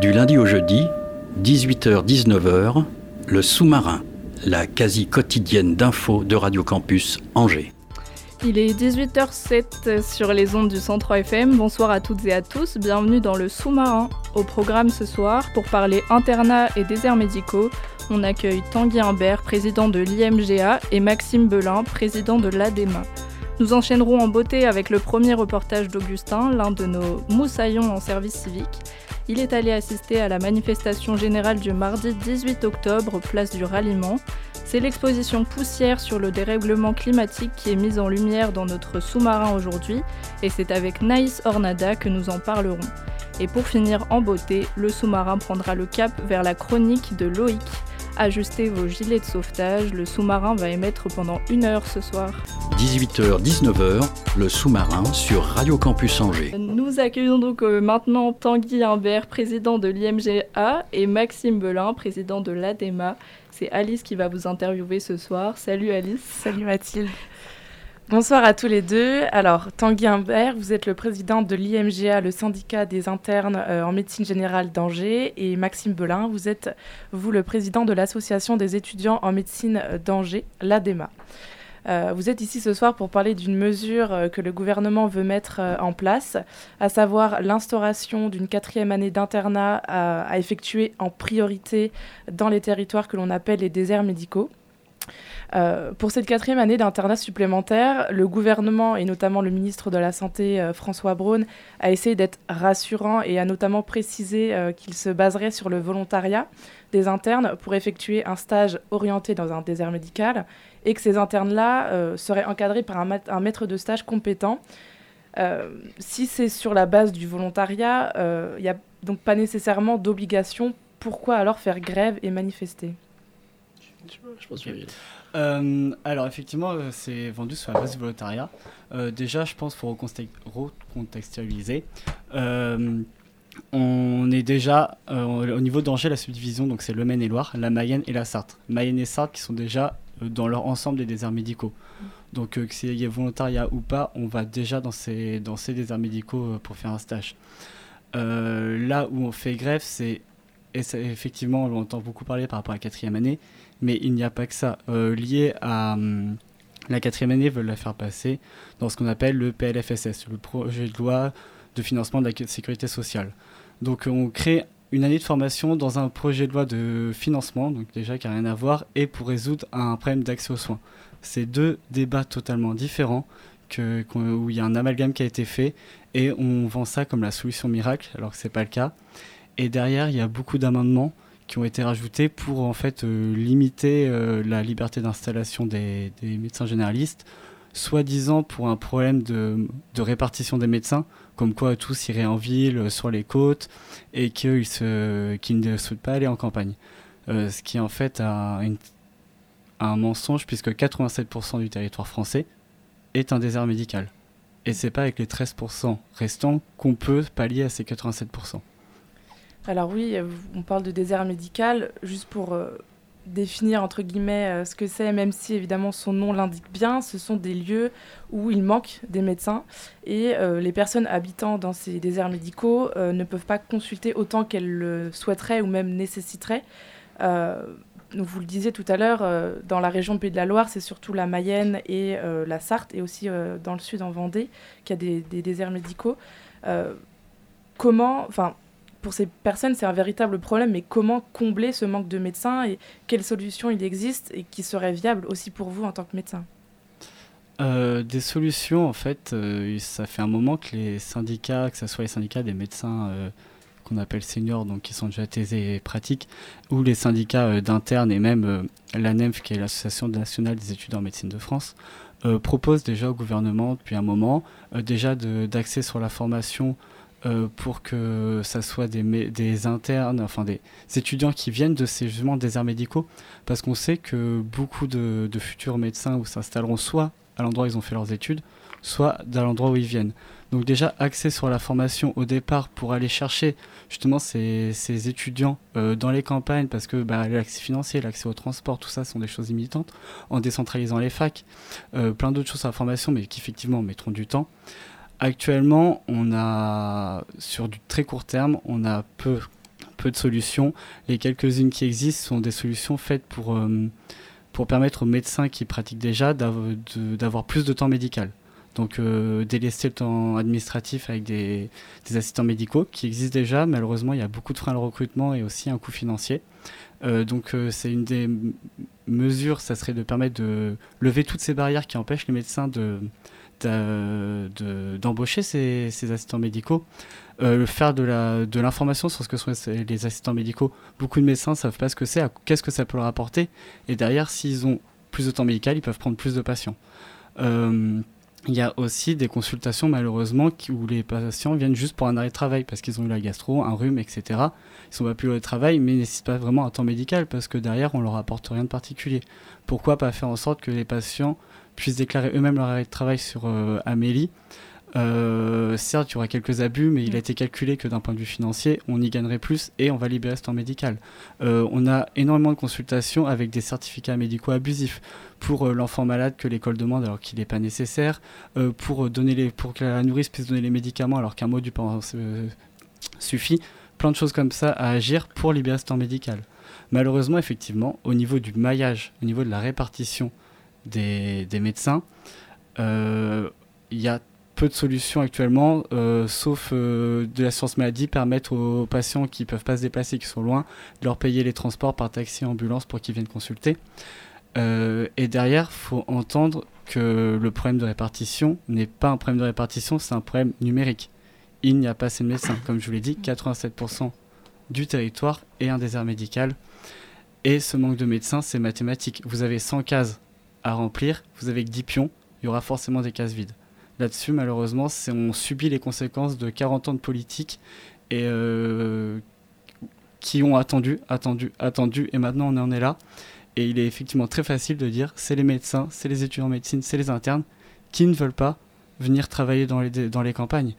Du lundi au jeudi, 18h-19h, le sous-marin, la quasi quotidienne d'infos de Radio Campus Angers. Il est 18h07 sur les ondes du 103 FM. Bonsoir à toutes et à tous. Bienvenue dans le sous-marin. Au programme ce soir, pour parler internat et déserts médicaux, on accueille Tanguy Humbert, président de l'IMGA, et Maxime Belin, président de l'ADEMA. Nous enchaînerons en beauté avec le premier reportage d'Augustin, l'un de nos moussaillons en service civique. Il est allé assister à la manifestation générale du mardi 18 octobre, place du ralliement. C'est l'exposition poussière sur le dérèglement climatique qui est mise en lumière dans notre sous-marin aujourd'hui, et c'est avec Naïs Ornada que nous en parlerons. Et pour finir en beauté, le sous-marin prendra le cap vers la chronique de Loïc, Ajustez vos gilets de sauvetage, le sous-marin va émettre pendant une heure ce soir. 18h-19h, le sous-marin sur Radio Campus Angers. Nous accueillons donc euh, maintenant Tanguy Humbert, président de l'IMGA, et Maxime Belin, président de l'ADEMA. C'est Alice qui va vous interviewer ce soir. Salut Alice. Salut Mathilde. Bonsoir à tous les deux. Alors, Tanguy Humbert, vous êtes le président de l'IMGA, le syndicat des internes euh, en médecine générale d'Angers, et Maxime Belin, vous êtes, vous, le président de l'association des étudiants en médecine d'Angers, l'ADEMA. Euh, vous êtes ici ce soir pour parler d'une mesure euh, que le gouvernement veut mettre en place, à savoir l'instauration d'une quatrième année d'internat à effectuer en priorité dans les territoires que l'on appelle les déserts médicaux. Euh, pour cette quatrième année d'internat supplémentaire, le gouvernement et notamment le ministre de la Santé, euh, François Braun, a essayé d'être rassurant et a notamment précisé euh, qu'il se baserait sur le volontariat des internes pour effectuer un stage orienté dans un désert médical et que ces internes-là seraient encadrés par un, un, maître de stage compétent. si c'est sur la base du volontariat, il n'y a donc pas nécessairement d'obligation. Pourquoi alors faire grève et manifester? Je pense euh, alors effectivement, euh, c'est vendu sur la base du volontariat. Euh, déjà, je pense pour recontextualiser. on est déjà au niveau d'Angers, la subdivision, donc c'est le Maine-et-Loire, la Mayenne et la Sarthe. Mayenne et Sarthe qui sont déjà dans leur ensemble des déserts médicaux. Donc que s'il y ait volontariat ou pas, on va déjà dans ces, dans ces déserts médicaux pour faire un stage. là où on fait grève, c'est effectivement, on entend beaucoup parler par rapport à la quatrième année, mais il n'y a pas que ça. Euh, lié à hum, la quatrième année, veulent la faire passer dans ce qu'on appelle le PLFSS, le projet de loi de financement de la sécurité sociale. Donc on crée une année de formation dans un projet de loi de financement, donc déjà qui n'a rien à voir, et pour résoudre un problème d'accès aux soins. C'est deux débats totalement différents, où il y a un amalgame qui a été fait, et on vend ça comme la solution miracle, alors que ce n'est pas le cas. Et derrière, il y a beaucoup d'amendements qui ont été rajoutés pour en fait euh, limiter euh, la liberté d'installation des, médecins généralistes, soi-disant pour un problème de, répartition des médecins, comme quoi tous iraient en ville, euh, sur les côtes, et qu'ils ne souhaitent pas aller en campagne. ce qui est en fait un, un mensonge, puisque 87% du territoire français est un désert médical. Et c'est pas avec les 13% restants qu'on peut pallier à ces 87%. Alors oui, euh, on parle de désert médical, juste pour euh, définir entre guillemets euh, ce que c'est, même si évidemment son nom l'indique bien, ce sont des lieux où il manque des médecins et les personnes habitant dans ces déserts médicaux ne peuvent pas consulter autant qu'elles le souhaiteraient ou même nécessiteraient. vous le disiez tout à l'heure, dans la région Pays de la Loire, c'est surtout la Mayenne et la Sarthe, et aussi dans le sud en Vendée, qu'il y a des, des déserts médicaux. comment, enfin, pour ces personnes, c'est un véritable problème. Mais comment combler ce manque de médecins et quelles solutions il existe et qui seraient viables aussi pour vous en tant que médecin? Euh, des solutions, en fait, euh, ça fait un moment que les syndicats, que ce soit les syndicats des médecins euh, qu'on appelle seniors, donc qui sont déjà taisés et pratiques, ou les syndicats d'internes et même l'ANEMF, qui est l'Association nationale des études en médecine de France, proposent déjà au gouvernement depuis un moment déjà d'accès sur la formation euh, pour que ça soit des, des, internes, enfin des étudiants qui viennent de ces justement déserts médicaux, parce qu'on sait que beaucoup de, futurs médecins s'installeront soit à l'endroit où ils ont fait leurs études, soit dans l'endroit où ils viennent. Donc déjà, axer sur la formation au départ pour aller chercher justement ces, ces étudiants euh, dans les campagnes, parce que bah, l'accès financier, l'accès au transport, tout ça sont des choses imitantes, en décentralisant les facs, euh, plein d'autres choses sur la formation, mais qui effectivement mettront du temps. Actuellement, on a, sur du très court terme, on a peu, peu de solutions. Les quelques-unes qui existent sont des solutions faites pour, euh, pour permettre aux médecins qui pratiquent déjà d'avoir plus de temps médical. Donc euh, délester le temps administratif avec des, assistants médicaux qui existent déjà. Malheureusement, il y a beaucoup de freins au recrutement et aussi un coût financier. Euh, donc euh, c'est une des mesures, ça serait de permettre de lever toutes ces barrières qui empêchent les médecins de, d'embaucher ces, assistants médicaux, faire de l'information sur ce que sont les assistants médicaux. Beaucoup de médecins ne savent pas ce que c'est, qu'est-ce que ça peut leur apporter, et derrière, s'ils ont plus de temps médical, ils peuvent prendre plus de patients. Il y a aussi des consultations malheureusement où les patients viennent juste pour un arrêt de travail parce qu'ils ont eu la gastro, un rhume, etc. Ils sont pas plus au travail mais ils nécessitent pas vraiment un temps médical parce que derrière on leur apporte rien de particulier. Pourquoi pas faire en sorte que les patients puissent déclarer eux-mêmes leur arrêt de travail sur euh, Amélie euh, certes, il y aura quelques abus, mais il a été calculé que d'un point de vue financier, on y gagnerait plus et on va libérer ce temps médical. Euh, on a énormément de consultations avec des certificats médicaux abusifs pour euh, l'enfant malade que l'école demande alors qu'il n'est pas nécessaire, pour, donner les, pour que la nourrice puisse donner les médicaments alors qu'un mot du parent suffit. Plein de choses comme ça à agir pour libérer ce temps médical. Malheureusement, effectivement, au niveau du maillage, au niveau de la répartition des, des médecins, il y a peu de solutions actuellement, euh, sauf euh, de l'assurance maladie, permettre aux patients qui ne peuvent pas se déplacer, qui sont loin, de leur payer les transports par taxi ambulance pour qu'ils viennent consulter. Euh, et derrière, il faut entendre que le problème de répartition n'est pas un problème de répartition, c'est un problème numérique. Il n'y a pas assez de médecins. Comme je vous l'ai dit, 87% du territoire est un désert médical. Et ce manque de médecins, c'est mathématique. Vous avez 100 cases à remplir, vous avez que 10 pions, il y aura forcément des cases vides là-dessus, malheureusement, on subit les conséquences de 40 ans de politique et euh, qui ont attendu, attendu, attendu, et maintenant on en est là. Et il est effectivement très facile de dire c'est les médecins, c'est les étudiants en médecine, c'est les internes qui ne veulent pas venir travailler dans les, campagnes.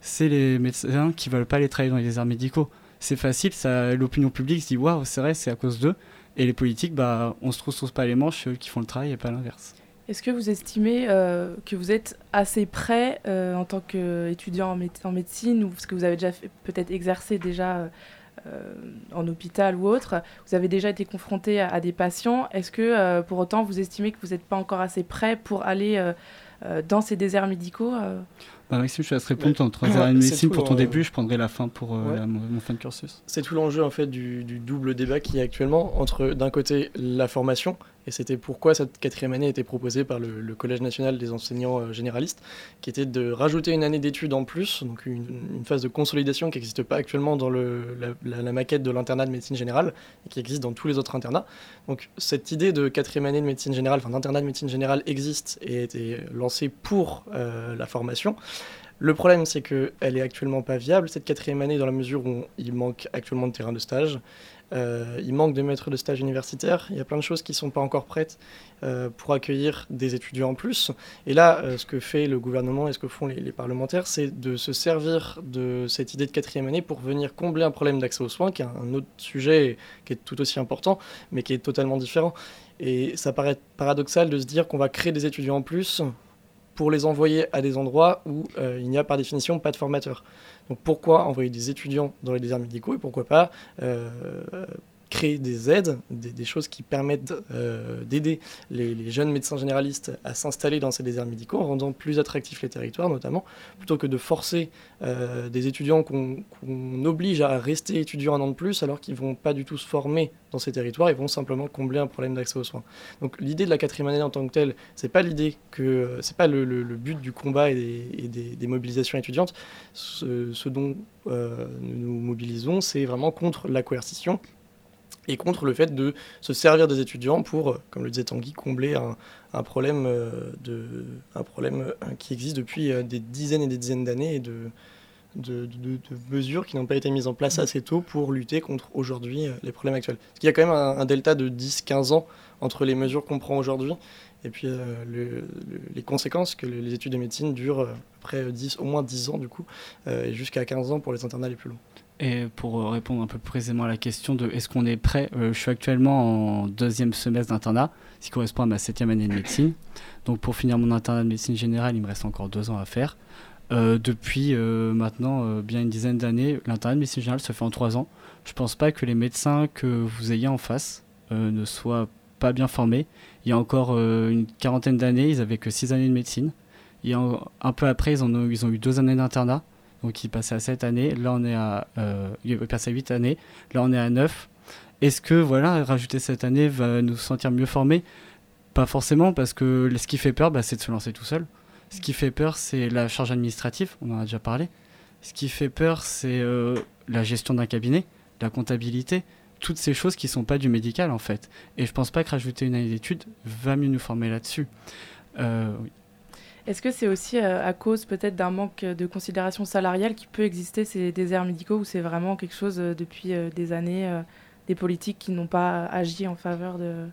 C'est les médecins qui ne veulent pas aller travailler dans les déserts médicaux. C'est facile, l'opinion publique se dit waouh, c'est vrai, c'est à cause d'eux. Et les politiques, bah, on se trouve pas les manches, c'est eux qui font le travail et pas l'inverse. Est-ce que vous estimez euh, que vous êtes assez prêt euh, en tant qu'étudiant en, médecine ou parce que vous avez déjà peut-être exercé déjà euh, en hôpital ou autre, vous avez déjà été confronté à, des patients. Est-ce que pour autant vous estimez que vous n'êtes pas encore assez prêt pour aller dans ces déserts médicaux bah Maxime, je te laisse répondre en troisième médecine pour ton début, je prendrai la fin pour mon fin de cursus. C'est tout l'enjeu en fait du, du, double débat qui est actuellement entre d'un côté la formation et c'était pourquoi cette quatrième année été proposée par le, Collège national des enseignants euh, généralistes, qui était de rajouter une année d'études en plus, donc une, phase de consolidation qui n'existe pas actuellement dans la, maquette de l'internat de médecine générale, et qui existe dans tous les autres internats. Donc cette idée de quatrième année de médecine générale, enfin d'internat de médecine générale existe et a été lancée pour euh, la formation. Le problème, c'est qu'elle est actuellement pas viable, cette quatrième année, dans la mesure où il manque actuellement de terrain de stage. Euh, il manque de maîtres de stage universitaires. Il y a plein de choses qui ne sont pas encore prêtes euh, pour accueillir des étudiants en plus. Et là, euh, ce que fait le gouvernement et ce que font les, parlementaires, c'est de se servir de cette idée de quatrième année pour venir combler un problème d'accès aux soins, qui est un autre sujet qui est tout aussi important, mais qui est totalement différent. Et ça paraît paradoxal de se dire qu'on va créer des étudiants en plus pour les envoyer à des endroits où il n'y a par définition pas de formateurs. Donc pourquoi envoyer des étudiants dans les déserts médicaux et pourquoi pas euh, créer des aides, des, choses qui permettent euh, d'aider les, jeunes médecins généralistes à s'installer dans ces déserts médicaux en rendant plus attractifs les territoires notamment, plutôt que de forcer euh, des étudiants qu'on oblige à rester étudiants un an de plus alors qu'ils vont pas du tout se former dans ces territoires, ils vont simplement combler un problème d'accès aux soins. Donc l'idée de la quatrième année en tant que telle, c'est pas l'idée que c'est pas le, but du combat et des, mobilisations étudiantes. Ce, dont euh, nous nous mobilisons, c'est vraiment contre la coercition et contre le fait de se servir des étudiants pour, euh, comme le disait Tanguy, combler un, problème, euh, de, un problème euh, qui existe depuis des dizaines et des dizaines d'années et de, mesures qui n'ont pas été mises en place assez tôt pour lutter contre aujourd'hui les problèmes actuels. Parce qu'il y a quand même un, delta de 10-15 ans entre les mesures qu'on prend aujourd'hui et puis les conséquences que les études de médecine durent après 10, au moins 10 ans du coup, et jusqu'à 15 ans pour les internats les plus longs. Et pour euh, répondre un peu précisément à la question de est-ce qu'on est prêt, euh, je suis actuellement en deuxième semestre d'internat, ce qui correspond à ma septième année de médecine. Donc pour finir mon internat de médecine générale, il me reste encore deux ans à faire. Euh, depuis maintenant bien une dizaine d'années, l'internat de médecine générale se fait en trois ans. Je ne pense pas que les médecins que vous ayez en face ne soient pas bien formés. Il y a encore une quarantaine d'années, ils n'avaient que six années de médecine. Et un peu après, ils ont eu deux années d'internat donc il passait à 7 années, là on est à, euh, passé à 8 années, là on est à 9. Est-ce que voilà, rajouter cette année va nous sentir mieux formés? Pas forcément, parce que ce qui fait peur, bah, c'est de se lancer tout seul. Ce qui fait peur, c'est la charge administrative, on en a déjà parlé. Ce qui fait peur, c'est euh, la gestion d'un cabinet, la comptabilité, toutes ces choses qui ne sont pas du médical en fait. Et je pense pas que rajouter une année d'études va mieux nous former là-dessus. Euh. Est-ce que c'est aussi euh, à cause peut-être d'un manque de considération salariale qui peut exister ces déserts médicaux ou c'est vraiment quelque chose euh, depuis euh, des années, des politiques qui n'ont pas agi en faveur de...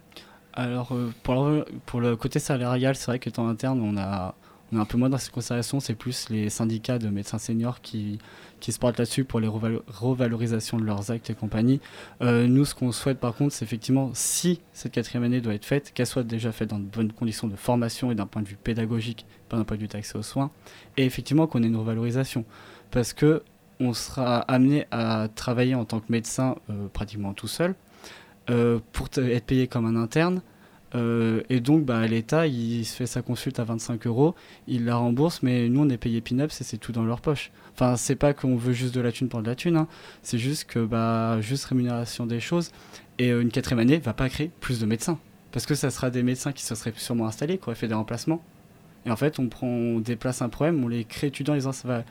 Alors pour le, côté salarial, c'est vrai qu'étant interne, on a, un peu moins dans cette considération, c'est plus les syndicats de médecins seniors qui, qui se portent là-dessus pour les revalorisations de leurs actes et compagnie. Euh, nous, ce qu'on souhaite par contre, c'est effectivement, si cette quatrième année doit être faite, qu'elle soit déjà faite dans de bonnes conditions de formation et d'un point de vue pédagogique, pas d'un point de vue d'accès aux soins, et effectivement qu'on ait une revalorisation. Parce que on sera amené à travailler en tant que médecin euh, pratiquement tout seul, euh, pour être payé comme un interne, euh, et donc, bah, l'État, il se fait sa consulte à 25 euros, il la rembourse, mais nous, on est payé pin-ups et c'est tout dans leur poche. Enfin, c'est pas qu'on veut juste de la thune pour de la thune, hein. c'est juste que, bah, juste rémunération des choses. Et euh, une quatrième année va pas créer plus de médecins. Parce que ça sera des médecins qui se seraient sûrement installés, qui auraient fait des remplacements. Et en fait, on, prend, on déplace un problème, on les crée étudiants, les ça va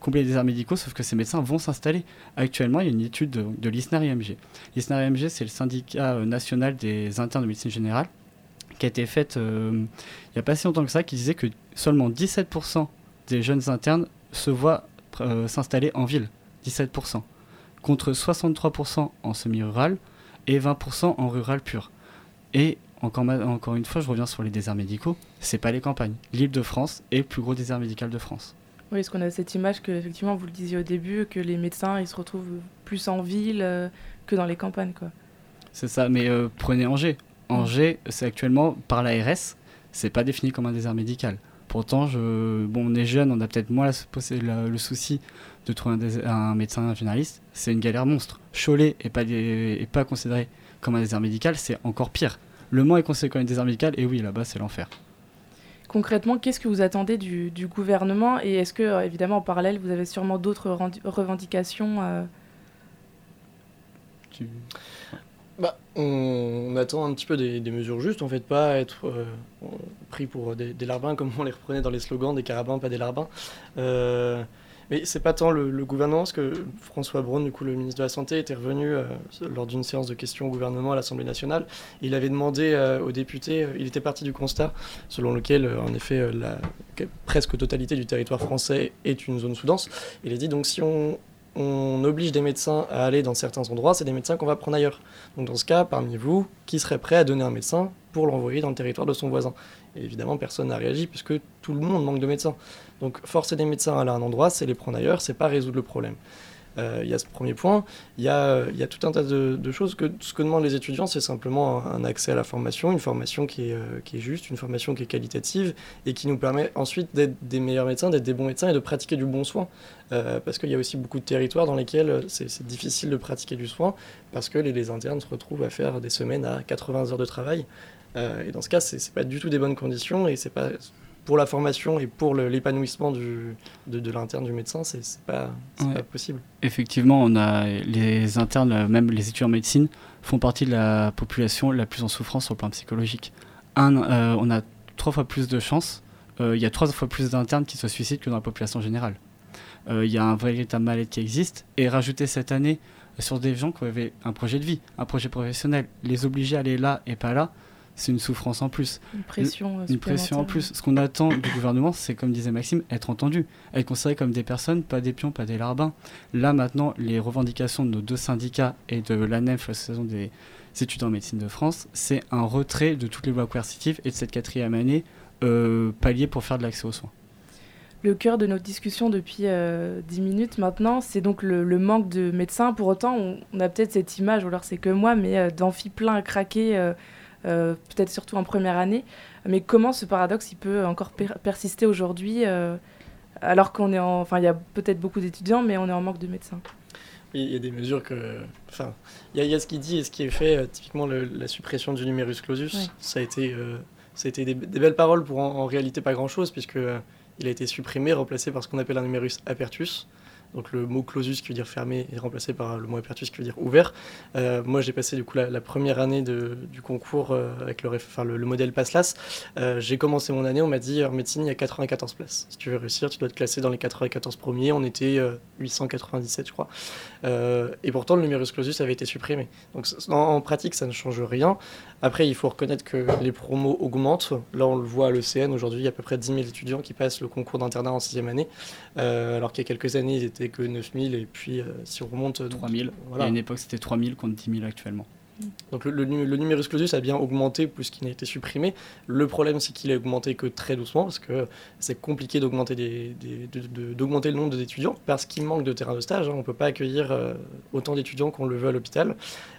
combler les déserts médicaux, sauf que ces médecins vont s'installer. Actuellement, il y a une étude de, de l'ISNAR-IMG. l'ISNAR-IMG, c'est le syndicat euh, national des internes de médecine générale qui a été faite euh, il n'y a pas si longtemps que ça, qui disait que seulement 17% des jeunes internes se voient euh, s'installer en ville. 17%. Contre 63% en semi-rural et 20% en rural pur. Et encore, encore une fois, je reviens sur les déserts médicaux, c'est pas les campagnes. L'île de France est le plus gros désert médical de France. Oui, est-ce qu'on a cette image que, effectivement, vous le disiez au début, que les médecins, ils se retrouvent plus en ville euh, que dans les campagnes, quoi. C'est ça, mais prenez Angers. Angers, c'est actuellement par l'ARS, c'est pas défini comme un désert médical. Pourtant, je, bon, on est jeune, on a peut-être moins le souci de trouver un, médecin généraliste. C'est une galère monstre. Cholet n'est pas, est pas considéré comme un désert médical, c'est encore pire. Le Mans est considéré comme un désert médical, et oui, là-bas, c'est l'enfer. Concrètement, qu'est-ce que vous attendez du, gouvernement? Et est-ce que, euh, évidemment, en parallèle, vous avez sûrement d'autres revendications euh? Bah, on, attend un petit peu des, mesures justes, en fait, pas être euh, pris pour des, larbins comme on les reprenait dans les slogans, des carabins, pas des larbins. Euh, mais c'est pas tant le, gouvernement, parce que François Braun, du coup, le ministre de la Santé, était revenu euh, lors d'une séance de questions au gouvernement à l'Assemblée nationale. Il avait demandé aux députés, il était parti du constat selon lequel, en effet, la presque totalité du territoire français est une zone sous-dense. Il a dit donc si on on oblige des médecins à aller dans certains endroits, c'est des médecins qu'on va prendre ailleurs. Donc dans ce cas, parmi vous, qui serait prêt à donner un médecin pour l'envoyer dans le territoire de son voisin? Évidemment, personne n'a réagi puisque tout le monde manque de médecins. Donc forcer des médecins à aller à un endroit, c'est les prendre ailleurs, c'est pas résoudre le problème. Euh, il y a ce premier point. Il y, a, tout un tas de, choses que ce que demandent les étudiants, c'est simplement un, accès à la formation, une formation qui est, euh, qui est, juste, une formation qui est qualitative et qui nous permet ensuite d'être des meilleurs médecins, d'être des bons médecins et de pratiquer du bon soin. Euh, parce qu'il y a aussi beaucoup de territoires dans lesquels c'est difficile de pratiquer du soin parce que les, internes se retrouvent à faire des semaines à 80 heures de travail. et dans ce cas, c'est pas du tout des bonnes conditions et c'est pas pour la formation et pour l'épanouissement de, de l'interne du médecin, c'est pas, pas possible. Effectivement, on a les internes, même les étudiants en médecine, font partie de la population la plus en souffrance sur le plan psychologique. Un, euh, on a trois fois plus de chances, euh, il y a trois fois plus d'internes qui se suicident que dans la population générale. Euh, il y a un véritable mal-être qui existe, et rajouter cette année sur des gens qui avaient un projet de vie, un projet professionnel, les obliger à aller là et pas là, c'est une souffrance en plus. Une pression, une pression en plus. Ce qu'on attend du gouvernement, c'est comme disait Maxime, être entendu, être considéré comme des personnes, pas des pions, pas des larbins. Là maintenant, les revendications de nos deux syndicats et de l'ANEF, l'association des étudiants en médecine de France, c'est un retrait de toutes les lois coercitives et de cette quatrième année euh, palier pour faire de l'accès aux soins. Le cœur de notre discussion depuis euh, 10 minutes maintenant, c'est donc le, le, manque de médecins. Pour autant, on, on a peut-être cette image, ou alors c'est que moi, mais euh, d'amphi plein à craquer, euh, euh, peut-être surtout en première année. Mais comment ce paradoxe il peut encore per persister aujourd'hui, euh, alors qu'on est en. Enfin, il y a peut-être beaucoup d'étudiants, mais on est en manque de médecins? Il y a des mesures que. Enfin, il y, y, a ce qui dit et ce qui est fait. Euh, typiquement, le, la suppression du numerus clausus, oui. ça a été, euh, ça a été des, des, belles paroles pour en, en réalité pas grand-chose, puisque il a été supprimé, remplacé par ce qu'on appelle un numerus apertus. Donc le mot clausus qui veut dire fermé est remplacé par le mot apertus qui veut dire ouvert. Euh, moi j'ai passé du coup la, première année de, du concours euh, avec le, modèle PASSLAS. Euh, j'ai commencé mon année, on m'a dit en médecine il y a 94 places. Si tu veux réussir, tu dois te classer dans les 94 premiers. On était 897 je crois. et pourtant le numerus clausus avait été supprimé. Donc en, pratique ça ne change rien. Après il faut reconnaître que les promos augmentent. Là on le voit à l'ECN aujourd'hui il y a à peu près 10 000 étudiants qui passent le concours d'internat en sixième année. alors qu'il y a quelques années ils étaient que 9000 et puis euh, si on remonte 3000 voilà. à une époque c'était 3000 contre 10 000 actuellement donc le, le, le, numerus clausus a bien augmenté puisqu'il a été supprimé. Le problème c'est qu'il a augmenté que très doucement parce que c'est compliqué d'augmenter des, des, de, de, le nombre d'étudiants parce qu'il manque de terrain de stage. Hein. On ne peut pas accueillir euh, autant d'étudiants qu'on le veut à l'hôpital.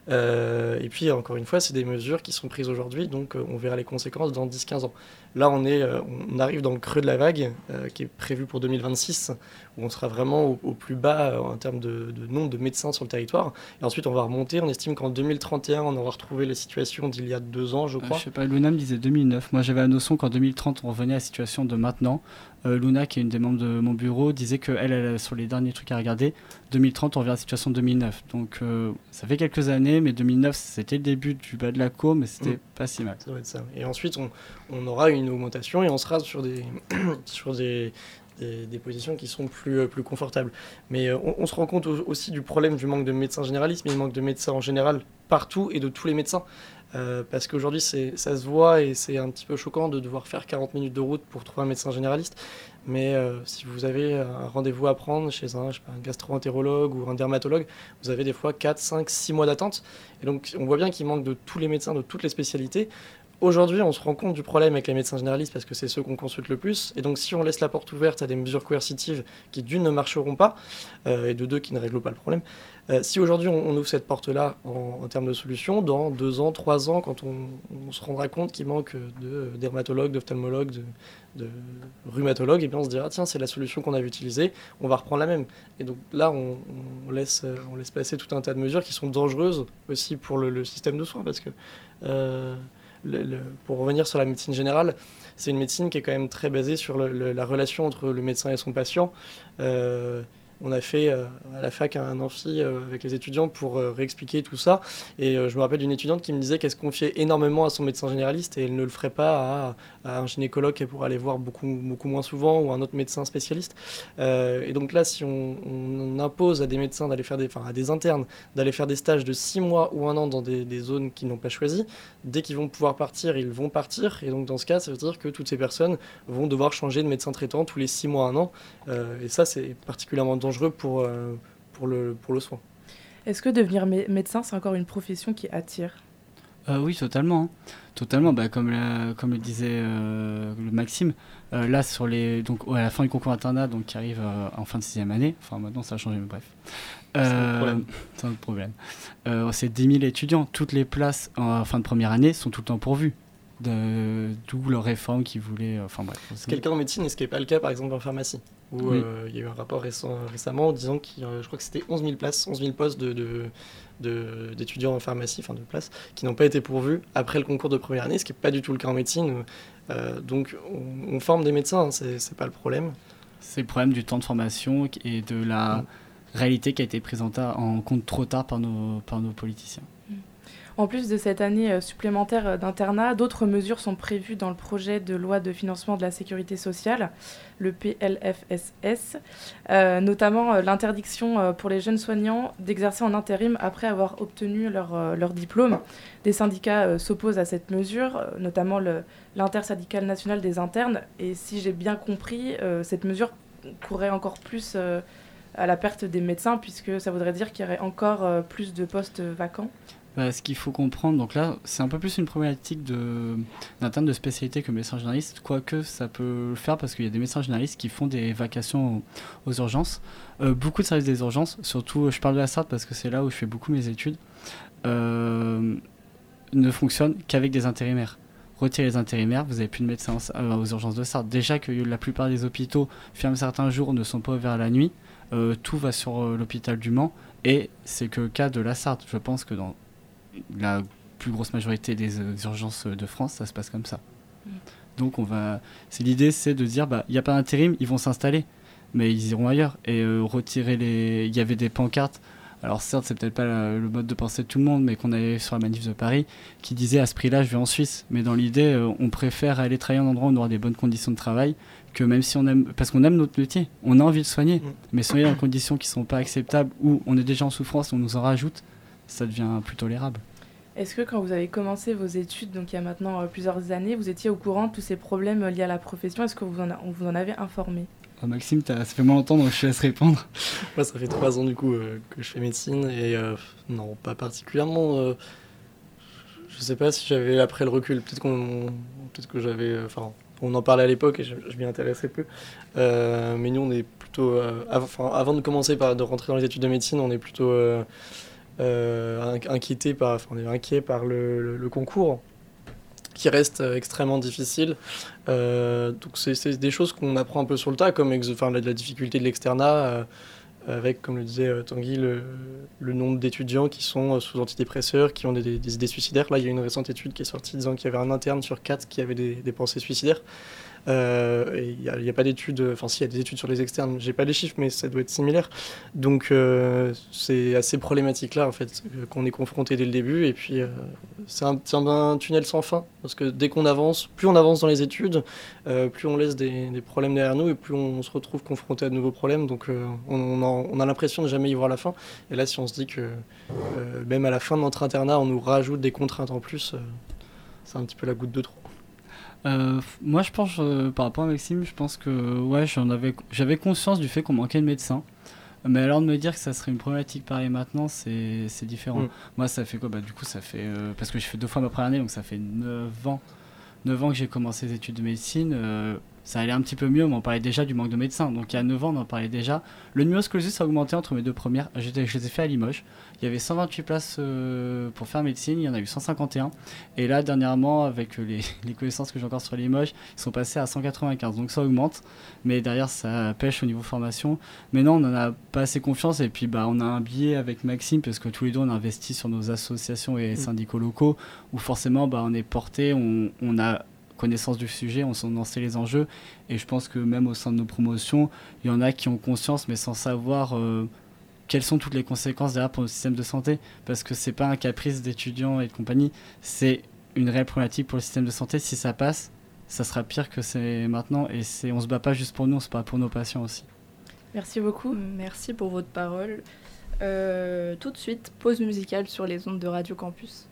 Euh, et puis encore une fois, c'est des mesures qui sont prises aujourd'hui, donc euh, on verra les conséquences dans 10-15 ans. Là, on, est, on arrive dans le creux de la vague qui est prévu pour 2026, où on sera vraiment au, au plus bas euh, en termes de, de, nombre de médecins sur le territoire. Et ensuite, on va remonter. On estime qu'en 2031, on aura retrouvé la situation d'il y a deux ans, je crois. je sais pas, Luna me disait 2009. Moi, j'avais la notion qu'en 2030, on revenait à la situation de maintenant. Euh, Luna, qui est une des membres de mon bureau, disait que elle, elle, sur les derniers trucs à regarder, 2030, on revient à la situation de 2009. Donc, euh, ça fait quelques années, mais 2009, c'était le début du bas de la cour, mais c'était mmh. pas si mal. Ça doit être ça. Et ensuite, on, on aura une augmentation et on sera sur des, sur des, des, positions qui sont plus, plus confortables. Mais euh, on, se rend compte aussi du problème du manque de médecins généralistes, mais il manque de médecins en général partout et de tous les médecins. Euh, parce qu'aujourd'hui, ça se voit et c'est un petit peu choquant de devoir faire 40 minutes de route pour trouver un médecin généraliste. Mais euh, si vous avez un rendez-vous à prendre chez un gastro-entérologue ou un dermatologue, vous avez des fois 4, 5, 6 mois d'attente. Et donc, on voit bien qu'il manque de tous les médecins, de toutes les spécialités. Aujourd'hui, on se rend compte du problème avec les médecins généralistes parce que c'est ceux qu'on consulte le plus. Et donc, si on laisse la porte ouverte à des mesures coercitives qui, d'une, ne marcheront pas, euh, et de deux, qui ne règlent pas le problème, euh, si aujourd'hui on, ouvre cette porte-là en, termes de solutions, dans deux ans, trois ans, quand on, se rendra compte qu'il manque de dermatologues, d'ophtalmologues, de, rhumatologues, et bien on se dira tiens, c'est la solution qu'on avait utilisée, on va reprendre la même. Et donc là, on, laisse, passer tout un tas de mesures qui sont dangereuses aussi pour le, système de soins parce que. Euh, pour revenir sur la médecine générale, c'est une médecine qui est quand même très basée sur la relation entre le médecin et son patient. Euh, on a fait euh, à la fac un amphi euh, avec les étudiants pour euh, réexpliquer tout ça. Et je me rappelle d'une étudiante qui me disait qu'elle se confiait énormément à son médecin généraliste et elle ne le ferait pas à, à un gynécologue qu'elle pourrait aller voir beaucoup, beaucoup moins souvent ou un autre médecin spécialiste. et donc là, si on, impose à des médecins d'aller faire des, enfin à des internes d'aller faire des stages de 6 mois ou un an dans des, des zones qu'ils n'ont pas choisies, dès qu'ils vont pouvoir partir, ils vont partir. Et donc dans ce cas, ça veut dire que toutes ces personnes vont devoir changer de médecin traitant tous les 6 mois, un an. et ça, c'est particulièrement dangereux pour, euh, pour, le, pour le soin. Est-ce que devenir mé médecin, c'est encore une profession qui attire? Euh, oui, totalement. Hein. Totalement. Bah, comme, la, comme le disait euh, le Maxime, euh, là, sur les, donc, ouais, à la fin du concours internat, donc, qui arrive euh, en fin de sixième année, enfin maintenant ça a changé, mais bref. C'est un problème. C'est un problème. c'est 10 000 étudiants. Toutes les places en fin de première année sont tout le temps pourvues. D'où leur réforme qui voulait. Enfin bref. C'est quelqu'un en médecine, et ce qui n'est pas le cas par exemple en pharmacie? Où oui. euh, il y a eu un rapport récent, récemment disant qu'il je crois que c'était 11 000 places, 11 000 postes de, de, d'étudiants en pharmacie, enfin de places, qui n'ont pas été pourvus après le concours de première année, ce qui n'est pas du tout le cas en médecine. Euh, donc on, on, forme des médecins, hein, c'est pas le problème. C'est le problème du temps de formation et de la mmh. réalité qui a été présentée en compte trop tard par nos, par nos politiciens. En plus de cette année euh, supplémentaire euh, d'internat, d'autres mesures sont prévues dans le projet de loi de financement de la sécurité sociale, le PLFSS, euh, notamment l'interdiction pour les jeunes soignants d'exercer en intérim après avoir obtenu leur, diplôme. Des syndicats s'opposent à cette mesure, notamment l'intersyndicale nationale des internes. Et si j'ai bien compris, cette mesure courrait encore plus à la perte des médecins, puisque ça voudrait dire qu'il y aurait encore plus de postes vacants. Bah, ce qu'il faut comprendre, donc là, c'est un peu plus une problématique d'un terme de spécialité que médecin généraliste, quoique ça peut le faire parce qu'il y a des médecins généralistes qui font des vacations aux, urgences. Euh, beaucoup de services des urgences, surtout, je parle de la Sarthe parce que c'est là où je fais beaucoup mes études, euh, ne fonctionnent qu'avec des intérimaires. Retirez les intérimaires, vous n'avez plus de médecins euh, aux urgences de Sarthe. Déjà que la plupart des hôpitaux ferment certains jours, ne sont pas ouverts la nuit, tout va sur l'hôpital du Mans. Et c'est que le cas de la Sarthe. Je pense que dans la plus grosse majorité des euh, urgences de France, ça se passe comme ça. Mm. Donc on va, c'est l'idée, c'est de dire, bah, il n'y a pas d'intérim, ils vont s'installer, mais ils iront ailleurs et euh, retirer les. Il y avait des pancartes. Alors certes, c'est peut-être pas le mode de pensée de tout le monde, mais qu'on allait sur la manif de Paris, qui disait à ce prix-là, je vais en Suisse. Mais dans l'idée, euh, on préfère aller travailler en endroit où on aura des bonnes conditions de travail, que même si on aime, parce qu'on aime notre métier, on a envie de soigner, mm. mais soigner dans des conditions qui sont pas acceptables, où on est déjà en souffrance, on nous en rajoute, ça devient plus tolérable. Est-ce que quand vous avez commencé vos études, donc il y a maintenant euh, plusieurs années, vous étiez au courant de tous ces problèmes liés à la profession? Est-ce que vous en, on vous en avez informé? Oh, Maxime, ça fait moins longtemps, donc je te laisse répondre. Moi, ça fait trois ans du coup euh, que je fais médecine et euh, non, pas particulièrement. je sais pas si j'avais après le recul. Peut-être qu'on, peut-être que j'avais, enfin, on en parlait à l'époque et je, je m'y intéressais peu. mais nous, on est plutôt, avant de commencer par de rentrer dans les études de médecine, on est plutôt euh, inquiété par, on est inquiet par le, concours qui reste euh, extrêmement difficile. Euh, donc c'est des choses qu'on apprend un peu sur le tas, comme enfin, la, difficulté de l'externat, avec, comme le disait Tanguy, le, nombre d'étudiants qui sont sous antidépresseurs, qui ont des, idées suicidaires. Là, il y a une récente étude qui est sortie disant qu'il y avait un interne sur quatre qui avait des pensées suicidaires. Euh, il n'y a, pas d'études, enfin s'il y a des études sur les externes, j'ai pas les chiffres, mais ça doit être similaire. Donc euh, c'est assez problématique là en fait qu'on est confronté dès le début. Et puis euh, c'est un, un, tunnel sans fin parce que dès qu'on avance, plus on avance dans les études, plus on laisse des, problèmes derrière nous et plus on, se retrouve confronté à de nouveaux problèmes. Donc on, on, a l'impression de jamais y voir la fin. Et là, si on se dit que même à la fin de notre internat, on nous rajoute des contraintes en plus, c'est un petit peu la goutte de trop. Euh, moi, je pense, euh, par rapport à Maxime, je pense que ouais, j'en avais, j'avais conscience du fait qu'on manquait de médecins. Mais alors de me dire que ça serait une problématique pareille maintenant, c'est, c'est différent. Mm. Moi, ça fait quoi? Bah, Du coup, ça fait. Euh, parce que je fais deux fois ma première année, donc ça fait 9 ans, 9 ans que j'ai commencé les études de médecine ça allait un petit peu mieux, mais on parlait déjà du manque de médecins. Donc il y a 9 ans, on en parlait déjà. Le numerus a augmenté entre mes deux premières. Je les ai fait à Limoges. Il y avait 128 places euh, pour faire médecine, il y en a eu 151. Et là, dernièrement, avec les, connaissances que j'ai encore sur Limoges, ils sont passés à 195. Donc ça augmente, mais derrière, ça pêche au niveau formation. Mais non, on n'en a pas assez confiance. Et puis, bah, on a un billet avec Maxime, parce que tous les deux, on a investi sur nos associations et mm. syndicats locaux, où forcément, bah, on est porté, on, on a connaissance du sujet, on, en sait les enjeux. Et je pense que même au sein de nos promotions, il y en a qui ont conscience, mais sans savoir euh, quelles sont toutes les conséquences derrière pour le système de santé. Parce que c'est pas un caprice d'étudiants et de compagnie, c'est une réelle problématique pour le système de santé. Si ça passe, ça sera pire que c'est maintenant. Et c'est, on se bat pas juste pour nous, on se bat pour nos patients aussi. Merci beaucoup. Merci pour votre parole. Euh, tout de suite, pause musicale sur les ondes de Radio Campus.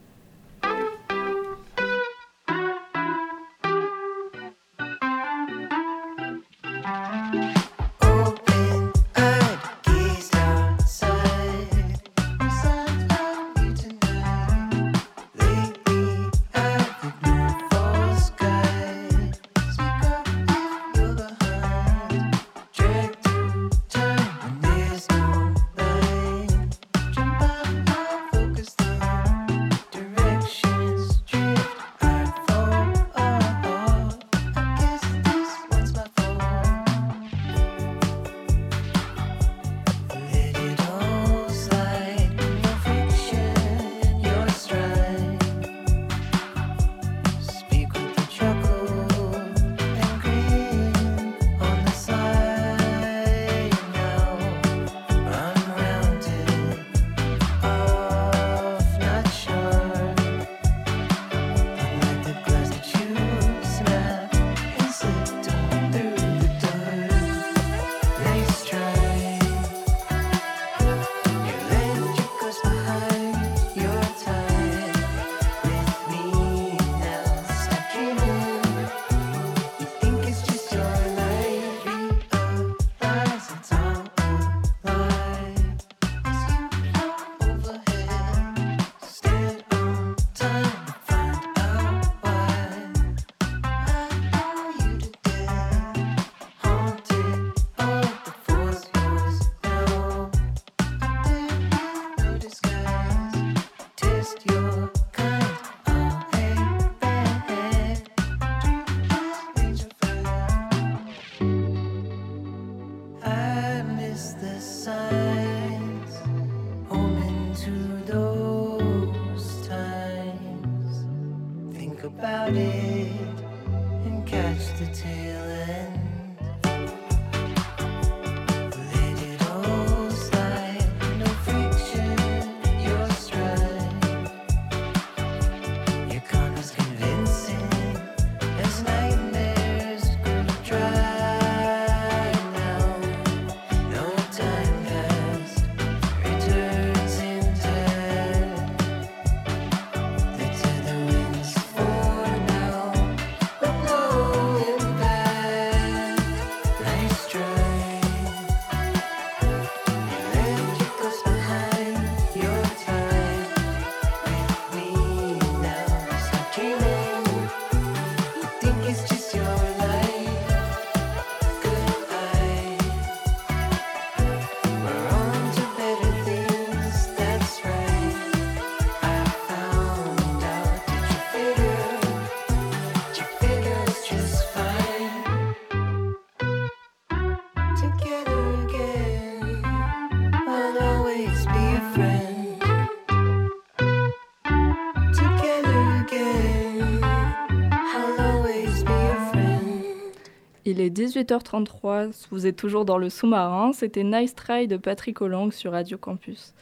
18h33, vous êtes toujours dans le sous-marin. C'était Nice Try de Patrick Hollang sur Radio Campus.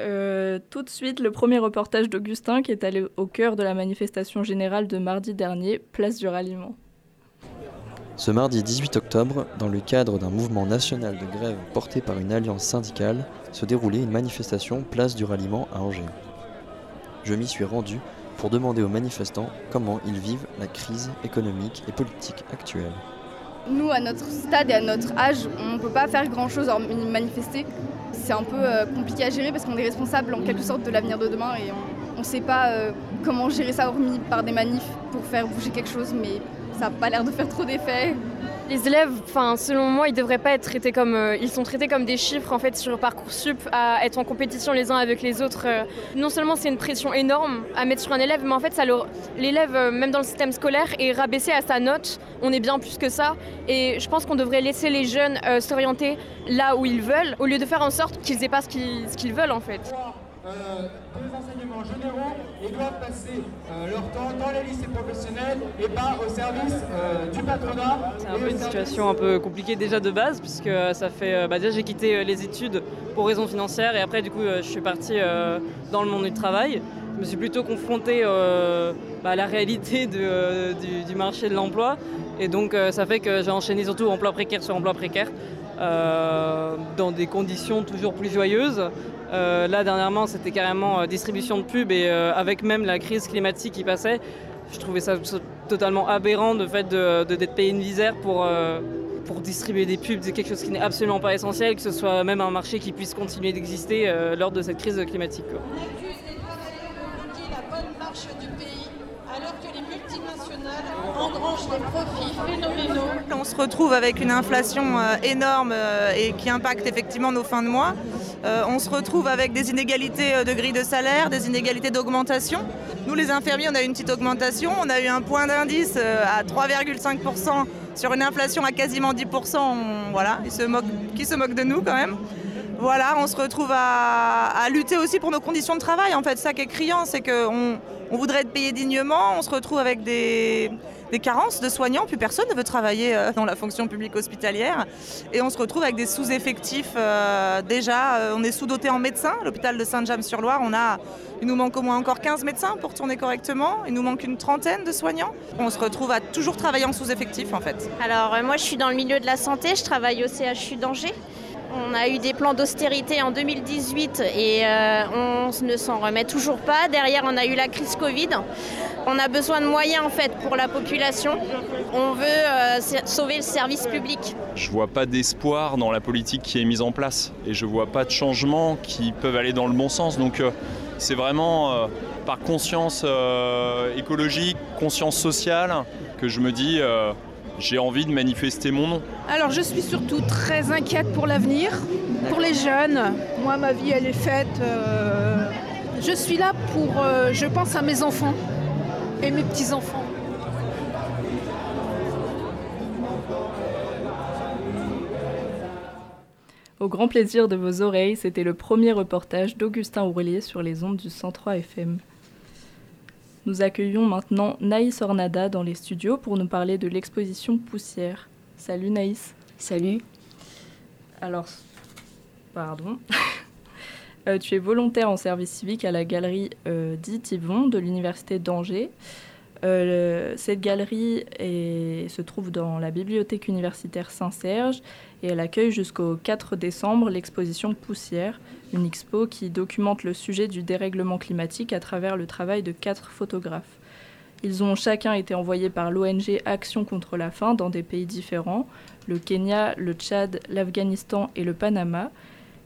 Euh, tout de suite, le premier reportage d'Augustin qui est allé au cœur de la manifestation générale de mardi dernier, place du ralliement. Ce mardi 18 octobre, dans le cadre d'un mouvement national de grève porté par une alliance syndicale, se déroulait une manifestation place du ralliement à Angers. Je m'y suis rendu pour demander aux manifestants comment ils vivent la crise économique et politique actuelle. Nous, à notre stade et à notre âge, on ne peut pas faire grand-chose en manifester. C'est un peu euh, compliqué à gérer parce qu'on est responsable en quelque sorte de l'avenir de demain et on ne sait pas euh, comment gérer ça hormis par des manifs pour faire bouger quelque chose, mais ça n'a pas l'air de faire trop d'effet. Les élèves, enfin, selon moi, ils devraient pas être traités comme, euh, ils sont traités comme des chiffres en fait sur parcoursup, à être en compétition les uns avec les autres. euh. Non seulement c'est une pression énorme à mettre sur un élève, mais en fait, ça l'élève, euh, même dans le système scolaire, est rabaissé à sa note. On est bien plus que ça, et je pense qu'on devrait laisser les jeunes s'orienter là où ils veulent, au lieu de faire en sorte qu'ils aient pas ce qu'ils veulent en fait. Euh, des enseignements généraux et doivent passer euh, leur temps dans les lycées professionnels et pas au service euh, du patronat. C'est un peu une situation un peu compliquée déjà de base puisque ça fait euh, bah déjà j'ai quitté euh, les études pour raisons financières et après du coup euh, je suis partie euh, dans le monde du travail. Je me suis plutôt confrontée euh, bah, à la réalité de, euh, du, du marché de l'emploi et donc euh, ça fait que j'ai enchaîné surtout emploi précaire sur emploi précaire euh, dans des conditions toujours plus joyeuses. Euh, là dernièrement c'était carrément euh, distribution de pubs et euh, avec même la crise climatique qui passait, je trouvais ça totalement aberrant de fait de, payé une misère pour, distribuer des pubs, c'est quelque chose qui n'est absolument pas essentiel, que ce soit même un marché qui puisse continuer d'exister lors de cette crise climatique. la bonne marche du pays alors que les multinationales On se retrouve avec une inflation euh, énorme euh, et qui impacte effectivement nos fins de mois. Euh, on se retrouve avec des inégalités de grille de salaire, des inégalités d'augmentation. Nous, les infirmiers, on a eu une petite augmentation. On a eu un point d'indice à 3,5% sur une inflation à quasiment 10%. On- voilà, ils se moquent, qui se moquent de nous quand même. Voilà, on se retrouve à, à lutter aussi pour nos conditions de travail. En fait, ça qui est criant, c'est qu'on on voudrait être payé dignement. On se retrouve avec des, des carences de soignants. Plus personne ne veut travailler euh, dans la fonction publique hospitalière. Et on se retrouve avec des sous-effectifs. euh, déjà, euh, on est sous-doté en médecins. L'hôpital de Saint-James-sur-Loire, on a, il nous manque au moins encore 15 médecins pour tourner correctement. Il nous manque une trentaine de soignants. On se retrouve à toujours travailler en sous-effectif, en fait. Alors moi je suis dans le milieu de la santé, je travaille au CHU d'Angers. On a eu des plans d'austérité en 2018 et euh, on ne s'en remet toujours pas. Derrière on a eu la crise Covid. On a besoin de moyens en fait pour la population. On veut euh, sauver le service public. Je vois pas d'espoir dans la politique qui est mise en place et je vois pas de changements qui peuvent aller dans le bon sens. Donc euh, c'est vraiment par conscience écologique, conscience sociale que je me dis j'ai envie de manifester mon nom. Alors je suis surtout très inquiète pour l'avenir, pour les jeunes. Moi ma vie elle est faite. euh, Je suis là pour, euh, je pense à mes enfants et mes petits-enfants. Au grand plaisir de vos oreilles, c'était le premier reportage d'Augustin Ourlier sur les ondes du 103 FM. Nous accueillons maintenant Naïs Ornada dans les studios pour nous parler de l'exposition Poussière. Salut Naïs. Salut. Alors, pardon. Euh, tu es volontaire en service civique à la galerie euh, dite Yvon de l'Université d'Angers. Euh, cette galerie se trouve dans la bibliothèque universitaire Saint-Serge et elle accueille jusqu'au 4 décembre l'exposition Poussière, une expo qui documente le sujet du dérèglement climatique à travers le travail de quatre photographes. Ils ont chacun été envoyés par l'ONG Action contre la faim dans des pays différents, le Kenya, le Tchad, l'Afghanistan et le Panama.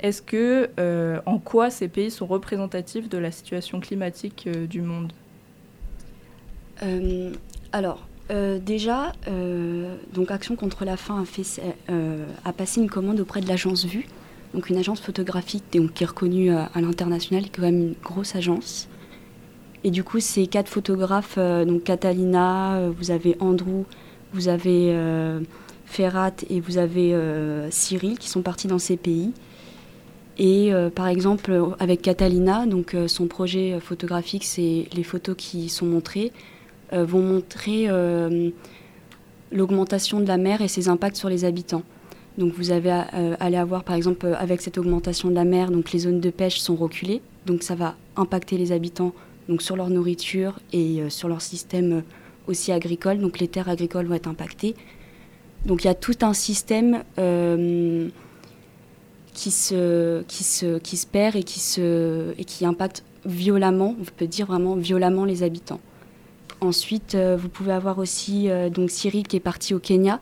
Est-ce que, euh, en quoi ces pays sont représentatifs de la situation climatique euh, du monde? Alors, euh, déjà, euh, donc Action contre la faim a, fait, euh, a passé une commande auprès de l'agence Vue, donc une agence photographique qui est reconnue euh, à l'international, qui est quand même une grosse agence. Et du coup, ces quatre photographes, euh, donc Catalina, euh, vous avez Andrew, vous avez euh, Ferrat et vous avez euh, Cyril qui sont partis dans ces pays. Et euh, par exemple, euh, avec Catalina, donc euh, son projet euh, photographique, c'est les photos qui sont montrées euh, vont montrer euh, l'augmentation de la mer et ses impacts sur les habitants. Donc vous avez euh, allez avoir par exemple euh, avec cette augmentation de la mer, donc les zones de pêche sont reculées, donc ça va impacter les habitants donc sur leur nourriture et euh, sur leur système euh, aussi agricole. Donc les terres agricoles vont être impactées. Donc il y a tout un système euh, qui se, perd et qui, et qui impacte violemment, on peut dire vraiment violemment les habitants. Ensuite, euh, vous pouvez avoir aussi euh, donc Cyril qui est parti au Kenya,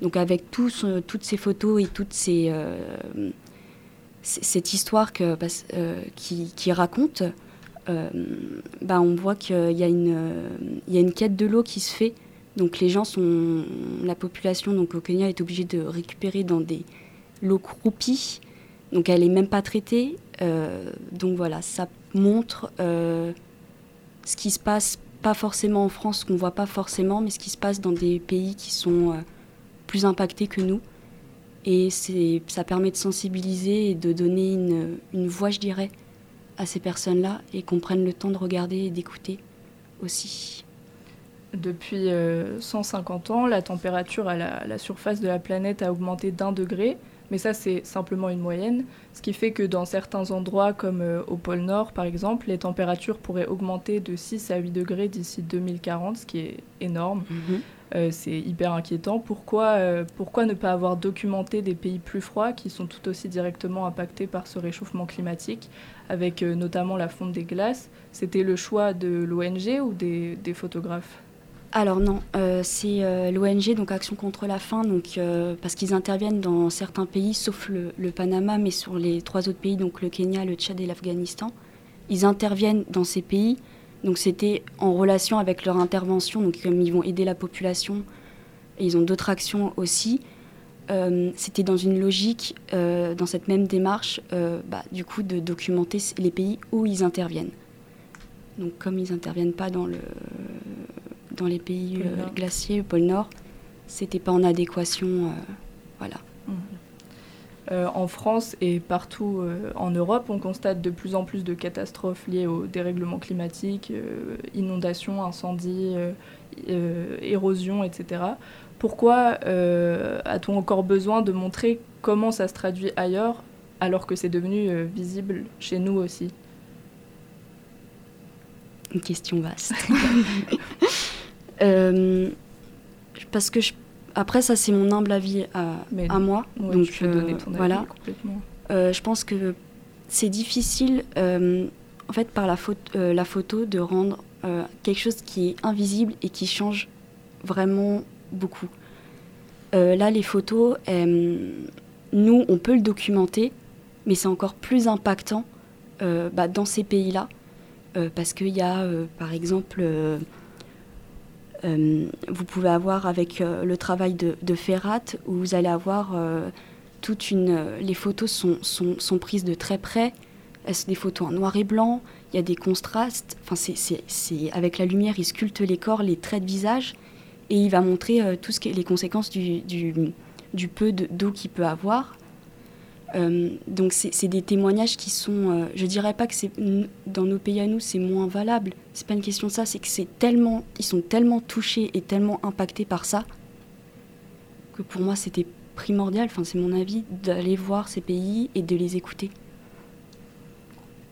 donc avec toutes ces photos et toute ces, euh, cette histoire que, qui, qui raconte, bah, on voit qu'il y, a une, y a une quête de l'eau qui se fait. Donc les gens sont, la population donc au Kenya est obligée de récupérer dans des lots croupis, donc elle est même pas traitée. Donc voilà, ça montre ce qui se passe pas forcément en France, ce qu'on voit pas forcément, mais ce qui se passe dans des pays qui sont euh, plus impactés que nous. Et ça permet de sensibiliser et de donner une, une voix, je dirais, à ces personnes-là et qu'on prenne le temps de regarder et d'écouter aussi. Depuis euh, 150 ans, la température à la surface de la planète a augmenté d'un degré, mais ça c'est simplement une moyenne, ce qui fait que dans certains endroits comme euh, au pôle Nord par exemple, les températures pourraient augmenter de 6 à 8 degrés d'ici 2040, ce qui est énorme. Euh, c'est hyper inquiétant. Pourquoi, euh, pourquoi ne pas avoir documenté des pays plus froids qui sont tout aussi directement impactés par ce réchauffement climatique, avec euh, notamment la fonte des glaces? C'était le choix de l'ONG ou des, des photographes? Alors non, euh, c'est euh, l'ONG, donc Action contre la faim, donc, euh, parce qu'ils interviennent dans certains pays, sauf le, Panama, mais sur les trois autres pays, donc le Kenya, le Tchad et l'Afghanistan. Ils interviennent dans ces pays, donc c'était en relation avec leur intervention, donc comme ils vont aider la population, et ils ont d'autres actions aussi. c'était dans une logique, dans cette même démarche, bah, du coup, de documenter les pays où ils interviennent. Donc, comme ils n'interviennent pas dans, le, dans les pays euh, glaciers, au pôle Nord, c'était pas en adéquation. euh, voilà. Euh, en France et partout en Europe, on constate de plus en plus de catastrophes liées au dérèglement climatique, inondations, incendies, érosion, etc. Pourquoi a-t-on encore besoin de montrer comment ça se traduit ailleurs alors que c'est devenu visible chez nous aussi? Une question vaste. Euh, parce que je- après ça c'est mon humble avis à, Mais à moi. ouais, donc tu peux donner ton avis voilà. complètement. Euh, je pense que c'est difficile euh, en fait par la, euh, photo de rendre euh, quelque chose qui est invisible et qui change vraiment beaucoup. Euh, là les photos, euh, nous on peut le documenter, mais c'est encore plus impactant euh, bah, dans ces pays-là. Euh, parce qu'il y a, euh, par exemple, euh, euh, vous pouvez avoir avec euh, le travail de, de Ferrat, où vous allez avoir euh, toute une. euh, les photos sont, prises de très près. Des photos en noir et blanc. Il y a des contrastes. Enfin, c'est, avec la lumière, il sculpte les corps, les traits de visage, et il va montrer euh, tout ce qui les conséquences du, peu de- d'eau qu'il peut avoir. Euh, donc c'est des témoignages qui sont, euh, je dirais pas que c'est dans nos pays à nous c'est moins valable. C'est pas une question de ça, c'est que c'est tellement, ils sont tellement touchés et tellement impactés par ça que pour moi c'était primordial. Enfin c'est mon avis d'aller voir ces pays et de les écouter.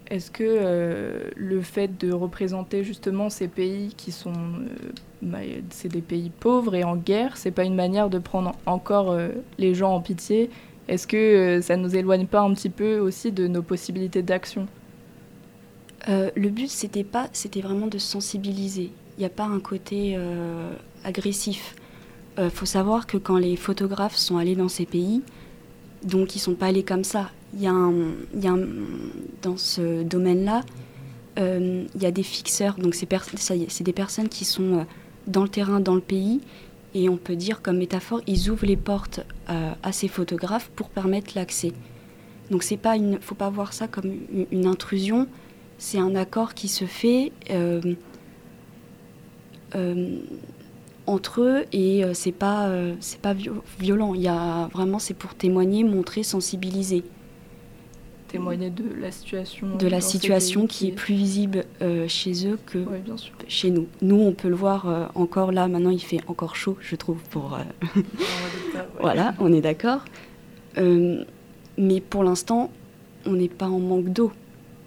Est-ce que euh, le fait de représenter justement ces pays qui sont, euh, bah, c'est des pays pauvres et en guerre, c'est pas une manière de prendre encore les gens en pitié Est-ce que euh, ça nous éloigne pas un petit peu aussi de nos possibilités d'action? Euh, le but, c'était pas, c'était vraiment de sensibiliser. Il n'y a pas un côté euh, agressif. Il faut savoir que quand les photographes sont allés dans ces pays, donc ils sont pas allés comme ça. Il y y a dans ce domaine-là, il y a des fixeurs. Donc c'est des personnes qui sont dans le terrain, dans le pays, et on peut dire comme métaphore, ils ouvrent les portes euh, à ces photographes pour permettre l'accès. Donc c'est pas une, faut pas voir ça comme une, intrusion. C'est un accord qui se fait euh, euh, entre eux et c'est pas c'est pas vio- violent. Il y a vraiment c'est pour témoigner, montrer, sensibiliser Témoigner de la situation. de la situation qui est plus visible euh, chez eux que Oui, bien sûr. chez nous. Nous, on peut le voir euh, encore là, maintenant il fait encore chaud, je trouve, pour... euh, voilà, on est d'accord. Euh, mais pour l'instant, on n'est pas en manque d'eau.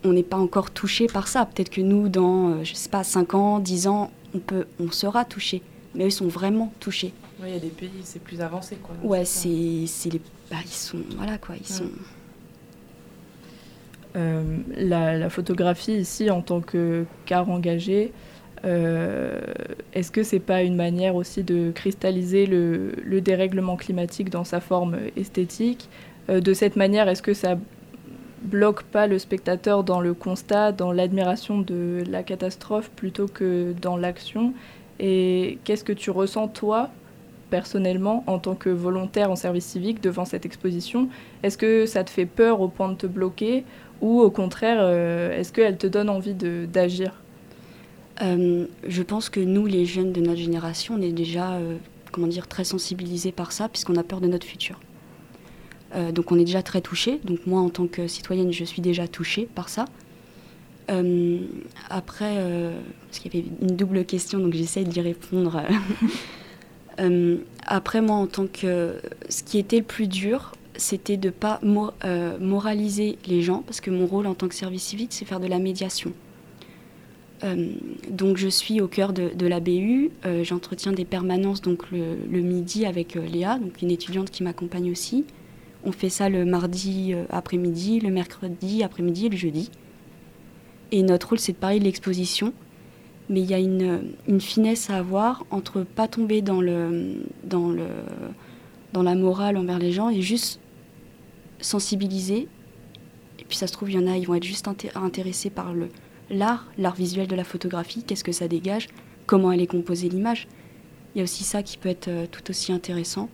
On n'est pas encore touché par ça. Peut-être que nous, dans, euh, je sais pas, 5 ans, 10 ans, on, peut, on sera touché. Mais eux sont vraiment touchés. Ouais, Il y a des pays, c'est plus avancé. Quoi. Ouais, c'est les... Bah, ils sont... Voilà, quoi, ils sont... Euh, la, photographie ici en tant que car engagé, euh, est-ce que c'est pas une manière aussi de cristalliser le, le dérèglement climatique dans sa forme esthétique? Euh, De cette manière, est-ce que ça bloque pas le spectateur dans le constat, dans l'admiration de la catastrophe plutôt que dans l'action? Et qu'est-ce que tu ressens toi personnellement en tant que volontaire en service civique devant cette exposition? Est-ce que ça te fait peur au point de te bloquer? Ou au contraire, euh, est-ce qu'elle te donne envie de- d'agir? Euh, je pense que nous, les jeunes de notre génération, on est déjà, euh, comment dire, très sensibilisés par ça, puisqu'on a peur de notre futur. Donc on est déjà très touchés. Donc moi, en tant que citoyenne, je suis déjà touchée par ça. Euh, après, euh, parce qu'il y avait une double question, donc j'essaye d'y répondre. Euh, après, moi, en tant que... Ce qui était le plus dur, c'était de ne pas euh, moraliser les gens, parce que mon rôle en tant que service civique, c'est faire de la médiation. Euh, donc je suis au cœur de, la BU, euh, j'entretiens des permanences donc le, midi avec Léa, donc une étudiante qui m'accompagne aussi. On fait ça le mardi après-midi, le mercredi après-midi et le jeudi. Et notre rôle c'est de parler de l'exposition, mais il y a une, une finesse à avoir entre pas tomber dans, le, dans, le, dans la morale envers les gens et juste sensibiliser. Et puis ça se trouve, il y en a, ils vont être juste inté- intéressés par le, l'art, l'art visuel de la photographie, qu'est-ce que ça dégage, comment elle est composée l'image? Il y a aussi ça qui peut être euh, tout aussi intéressant.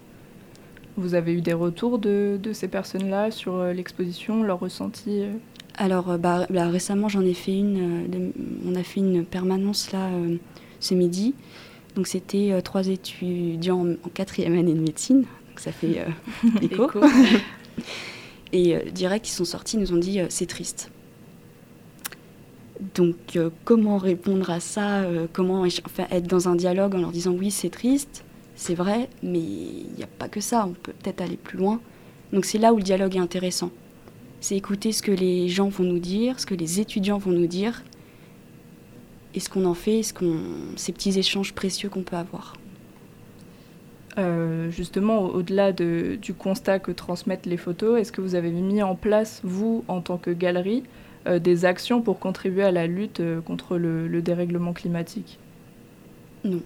Vous avez eu des retours de, de ces personnes-là sur euh, l'exposition, leur ressenti euh? Alors bah, bah, récemment j'en ai fait une, de- on a fait une permanence là ce midi. Donc c'était euh, trois étudiants en, en quatrième année de médecine, donc ça fait euh, écho. Et euh, direct ils sont sortis, ils nous ont dit euh, c'est triste. Donc euh, comment répondre à ça Comment enfin, être dans un dialogue en leur disant oui c'est triste, c'est vrai, mais il n'y a pas que ça, on peut peut-être aller plus loin. Donc c'est là où le dialogue est intéressant. C'est écouter ce que les gens vont nous dire, ce que les étudiants vont nous dire, et ce qu'on en fait, ce qu'on, ces petits échanges précieux qu'on peut avoir. Euh, justement, au- au-delà de- du constat que transmettent les photos, est-ce que vous avez mis en place, vous, en tant que galerie, euh, des actions pour contribuer à la lutte euh, contre le, le dérèglement climatique? Non.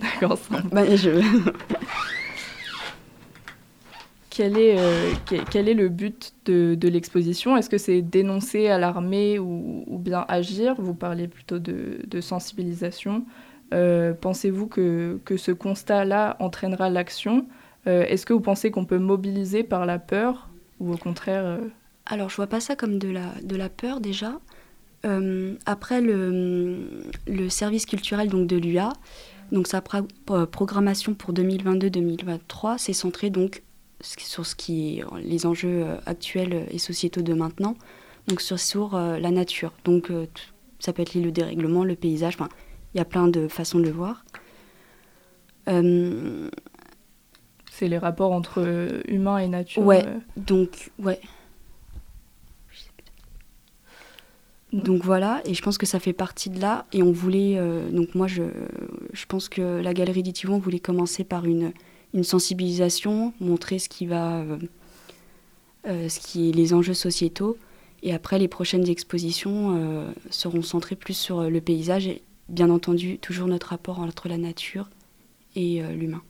D'accord. Bah, je... Quel est, quel, quel est le but de, de l'exposition? Est-ce que c'est dénoncer, alarmer ou, ou bien agir? Vous parlez plutôt de, de sensibilisation. Euh, Pensez-vous que, que ce constat-là entraînera l'action? Euh, Est-ce que vous pensez qu'on peut mobiliser par la peur ou au contraire euh, Alors, je vois pas ça comme de la, de la peur déjà. Après, le, le service culturel donc, de l'UA, donc sa programmation pour 2022-2023, c'est centré donc sur ce qui est les enjeux actuels et sociétaux de maintenant, donc sur, la nature. Donc ça peut être lié le dérèglement, le paysage, enfin, il y a plein de façons de le voir. Euh, C'est les rapports entre humain et nature. Ouais, euh. donc, ouais. Donc voilà, et je pense que ça fait partie de là. Et on voulait, euh, donc moi je, je pense que la galerie d'Itivon voulait commencer par une, une sensibilisation, montrer ce qui va, euh, ce qui est les enjeux sociétaux. Et après, les prochaines expositions euh, seront centrées plus sur le paysage et bien entendu toujours notre rapport entre la nature et euh, l'humain.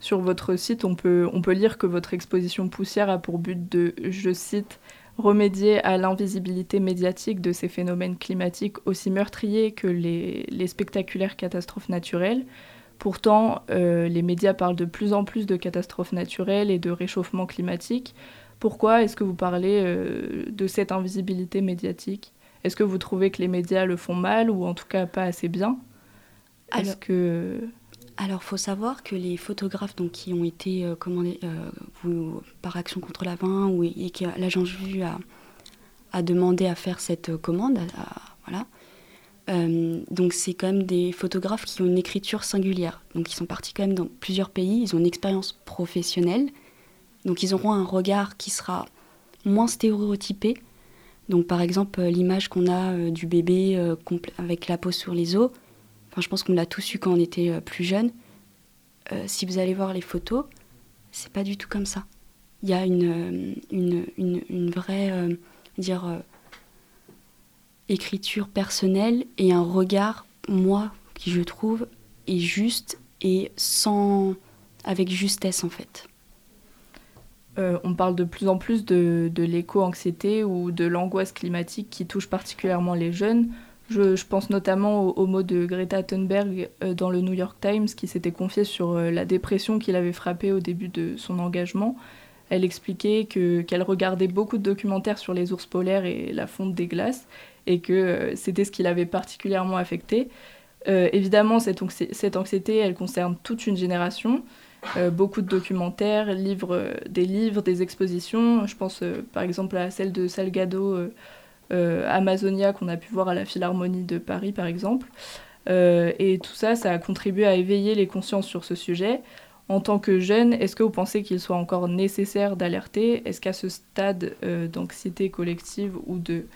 Sur votre site, on peut, lire que votre exposition Poussière a pour but de, je cite, remédier à l'invisibilité médiatique de ces phénomènes climatiques aussi meurtriers que les, les spectaculaires catastrophes naturelles. Pourtant, euh, les médias parlent de plus en plus de catastrophes naturelles et de réchauffement climatique. Pourquoi est-ce que vous parlez euh, de cette invisibilité médiatique? Est-ce que vous trouvez que les médias le font mal ou en tout cas pas assez bien? Est-ce Alors- que... Alors, faut savoir que les photographes donc, qui ont été euh, commandés euh, vous- par Action contre la vin ou, et que l'agence Vue a, a demandé à faire cette euh, commande, à- à- voilà. Euh, donc, c'est quand même des photographes qui ont une écriture singulière. Donc, ils sont partis quand même dans plusieurs pays, ils ont une expérience professionnelle. Donc, ils auront un regard qui sera moins stéréotypé. Donc, par exemple, euh, l'image qu'on a euh, du bébé euh, avec la peau sur les os, Enfin, je pense qu'on l'a tous eu quand on était plus jeune. Si vous allez voir les photos, c'est pas du tout comme ça. Il y a une, une, une, vraie dire, écriture personnelle et un regard, moi, qui je trouve, est juste et sans. avec justesse en fait. Euh, on parle de plus en plus de, l'éco-anxiété ou de l'angoisse climatique qui touche particulièrement les jeunes. Je, pense notamment au, au mot de Greta Thunberg euh, dans le New York Times qui s'était confié sur euh, la dépression qui l'avait frappée au début de son engagement. Elle expliquait que, qu'elle regardait beaucoup de documentaires sur les ours polaires et la fonte des glaces et que c'était ce qui l'avait particulièrement affectée. Euh, évidemment, cette, anxi- cette anxiété, elle concerne toute une génération. Euh, beaucoup de documentaires, livres, euh, des livres, des expositions. Je pense par exemple à celle de Salgado Amazonia qu'on a pu voir à la Philharmonie de Paris par exemple. Et tout ça, ça a contribué à éveiller les consciences sur ce sujet. En tant que jeune, est-ce que vous pensez qu'il soit encore nécessaire d'alerter? Est-ce qu'à ce stade d'anxiété collective ou de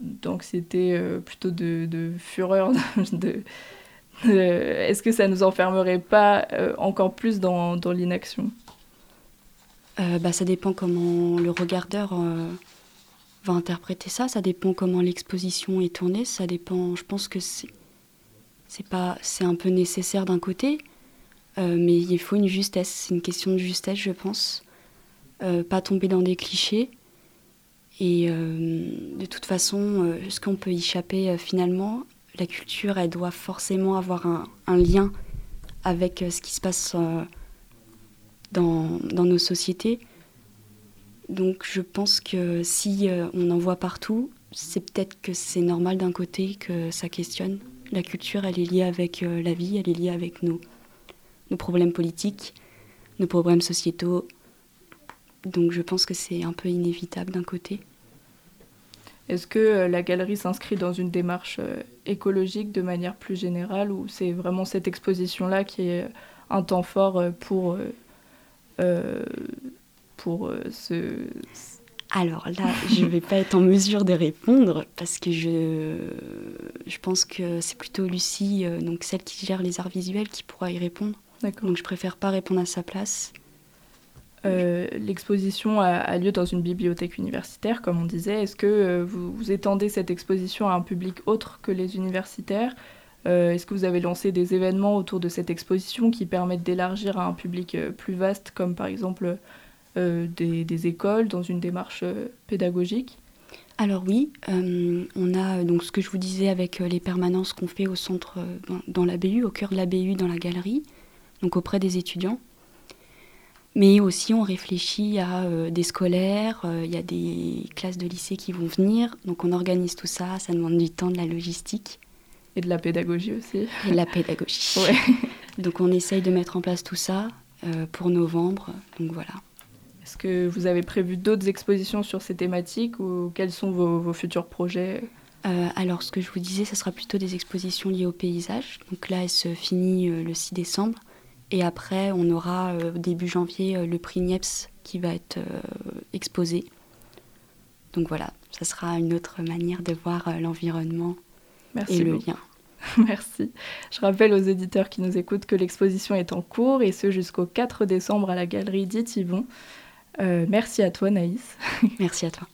d'anxiété, euh, plutôt de, fureur, est-ce que ça nous enfermerait pas euh, encore plus dans, l'inaction? Euh, bah, ça dépend comment le regardeur va interpréter ça, ça dépend comment l'exposition est tournée, ça dépend, je pense que c'est un peu nécessaire d'un côté, mais il faut une justesse, c'est une question de justesse je pense, pas tomber dans des clichés et euh, de toute façon euh, est-ce qu'on peut y échapper euh, finalement La culture elle doit forcément avoir un, lien avec ce qui se passe dans, nos sociétés. Donc je pense que si on en voit partout, c'est peut-être que c'est normal d'un côté que ça questionne. La culture, elle est liée avec la vie, elle est liée avec nos problèmes politiques, nos problèmes sociétaux. Donc je pense que c'est un peu inévitable d'un côté. Est-ce que euh, la galerie s'inscrit dans une démarche euh, écologique de manière plus générale ou c'est vraiment cette exposition-là qui est un temps fort euh, pour, euh, euh, pour euh, ce... Alors là, je ne vais pas être en mesure de répondre parce que je, je pense que c'est plutôt Lucie, euh, donc celle qui gère les arts visuels, qui pourra y répondre. Donc je préfère pas répondre à sa place. Euh, L'exposition a, lieu dans une bibliothèque universitaire, comme on disait. Est-ce que euh, vous, étendez cette exposition à un public autre que les universitaires? Euh, Est-ce que vous avez lancé des événements autour de cette exposition qui permettent d'élargir à un public plus vaste, comme par exemple des, écoles, dans une démarche pédagogique? Alors oui, on a donc ce que je vous disais avec les permanences qu'on fait au centre, dans, dans la BU, au cœur de la BU, dans la galerie, donc auprès des étudiants. Mais aussi on réfléchit à euh, des scolaires, euh, il y a des classes de lycée qui vont venir, donc on organise tout ça, ça demande du temps, de la logistique. Et de la pédagogie aussi. Et de la pédagogie. Ouais. Donc on essaye de mettre en place tout ça. euh, pour novembre. Donc voilà. Est-ce que vous avez prévu d'autres expositions sur ces thématiques ou quels sont vos, vos futurs projets? Euh, alors, ce que je vous disais, ce sera plutôt des expositions liées au paysage. Donc là, elle se finit euh, le 6 décembre. Et après, on aura euh, début janvier euh, le prix Niepce qui va être euh, exposé. Donc voilà, ça sera une autre manière de voir l'environnement Merci et le beaucoup. lien. Merci. Je rappelle aux éditeurs qui nous écoutent que l'exposition est en cours et ce jusqu'au 4 décembre à la galerie d'Itivon. Euh, merci à toi Naïs. merci à toi.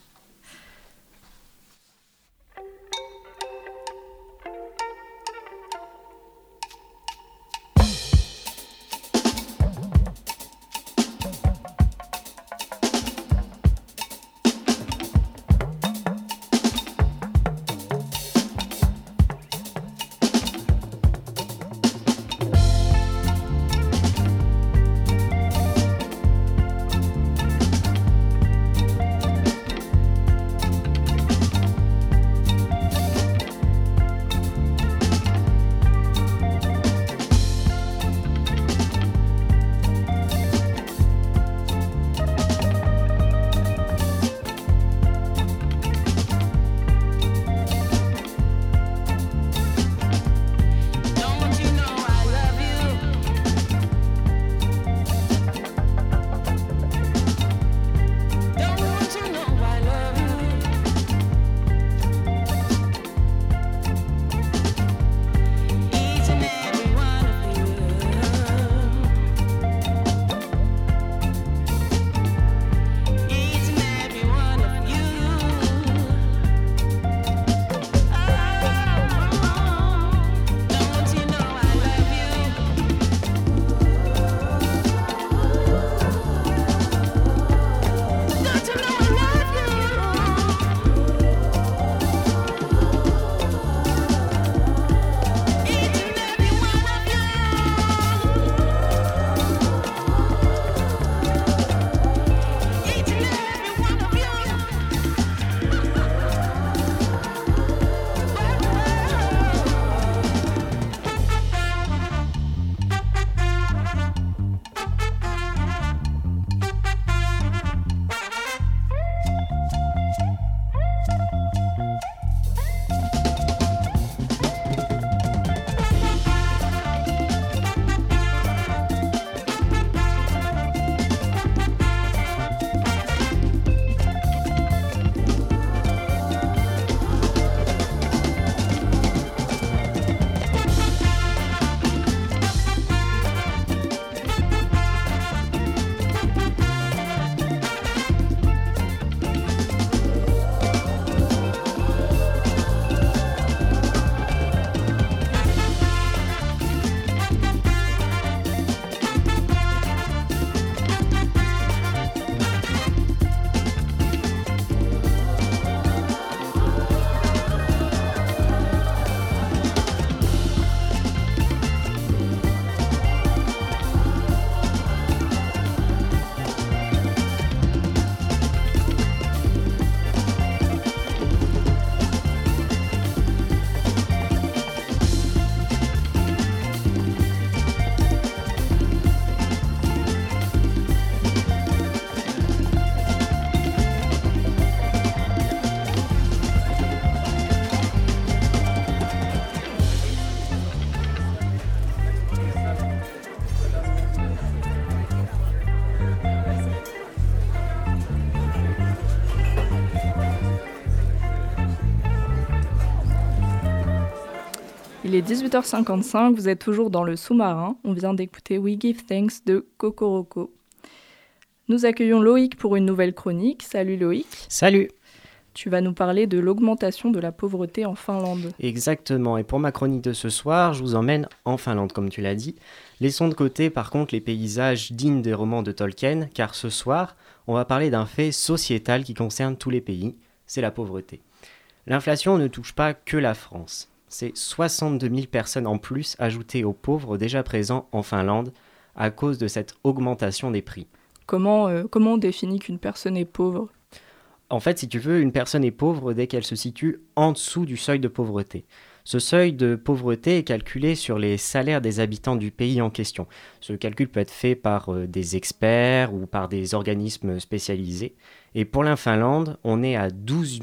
Il est 18h55, vous êtes toujours dans le sous-marin. On vient d'écouter We Give Thanks de Kokoroko. Nous accueillons Loïc pour une nouvelle chronique. Salut Loïc. Salut Tu vas nous parler de l'augmentation de la pauvreté en Finlande. Exactement, et pour ma chronique de ce soir, je vous emmène en Finlande, comme tu l'as dit. Laissons de côté par contre les paysages dignes des romans de Tolkien, car ce soir, on va parler d'un fait sociétal qui concerne tous les pays, c'est la pauvreté. L'inflation ne touche pas que la France. C'est 62 000 personnes en plus ajoutées aux pauvres déjà présents en Finlande à cause de cette augmentation des prix. Comment, euh, comment on définit qu'une personne est pauvre? En fait, si tu veux, une personne est pauvre dès qu'elle se situe en dessous du seuil de pauvreté. Ce seuil de pauvreté est calculé sur les salaires des habitants du pays en question. Ce calcul peut être fait par euh, des experts ou par des organismes spécialisés. Et pour la Finlande, on est à 12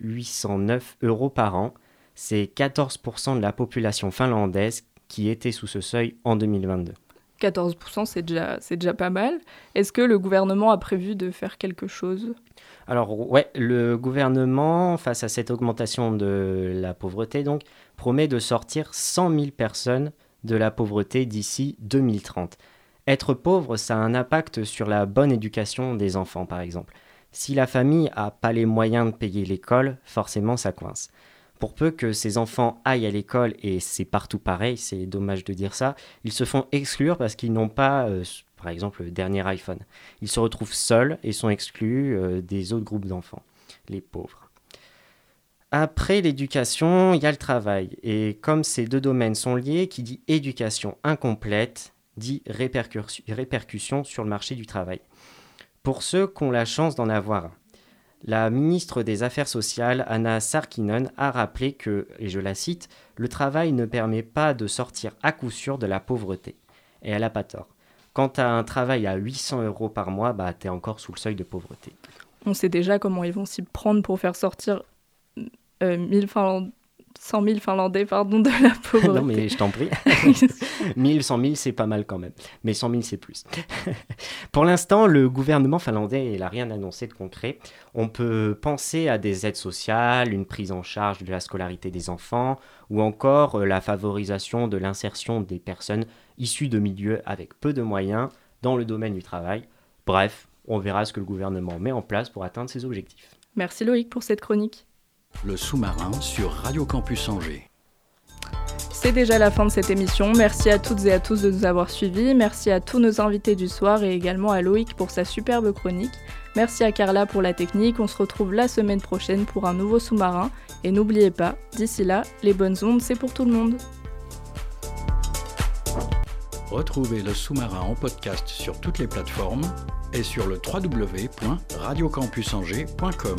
809 euros par an. C'est 14% de la population finlandaise qui était sous ce seuil en 2022. 14%, c'est déjà, c'est déjà pas mal. Est-ce que le gouvernement a prévu de faire quelque chose? Alors ouais, le gouvernement, face à cette augmentation de la pauvreté, donc, promet de sortir 100 000 personnes de la pauvreté d'ici 2030. Être pauvre, ça a un impact sur la bonne éducation des enfants, par exemple. Si la famille n'a pas les moyens de payer l'école, forcément ça coince. Pour peu que ces enfants aillent à l'école, et c'est partout pareil, c'est dommage de dire ça, ils se font exclure parce qu'ils n'ont pas, euh, par exemple, le dernier iPhone. Ils se retrouvent seuls et sont exclus euh, des autres groupes d'enfants, les pauvres. Après l'éducation, il y a le travail. Et comme ces deux domaines sont liés, qui dit éducation incomplète dit répercussion, sur le marché du travail. Pour ceux qui ont la chance d'en avoir un, la ministre des Affaires sociales, Anna Sarkinen, a rappelé que, et je la cite, le travail ne permet pas de sortir à coup sûr de la pauvreté. Et elle n'a pas tort. Quand tu as un travail à 800 euros par mois, bah, tu es encore sous le seuil de pauvreté. On sait déjà comment ils vont s'y prendre pour faire sortir euh, 1000 Finland- 100 000 Finlandais pardon, de la pauvreté. non, mais je t'en prie. 1000, 100 000, c'est pas mal quand même. Mais 100 000, c'est plus. Pour l'instant, le gouvernement finlandais n'a rien annoncé de concret. On peut penser à des aides sociales, une prise en charge de la scolarité des enfants, ou encore euh, la favorisation de l'insertion des personnes issues de milieux avec peu de moyens dans le domaine du travail. Bref, on verra ce que le gouvernement met en place pour atteindre ses objectifs. Merci Loïc pour cette chronique. Le sous-marin sur Radio Campus Angers. C'est déjà la fin de cette émission. Merci à toutes et à tous de nous avoir suivis. Merci à tous nos invités du soir et également à Loïc pour sa superbe chronique. Merci à Carla pour la technique. On se retrouve la semaine prochaine pour un nouveau sous-marin. Et n'oubliez pas, d'ici là, les bonnes ondes, c'est pour tout le monde. Retrouvez le sous-marin en podcast sur toutes les plateformes et sur le www.radiocampusangers.com.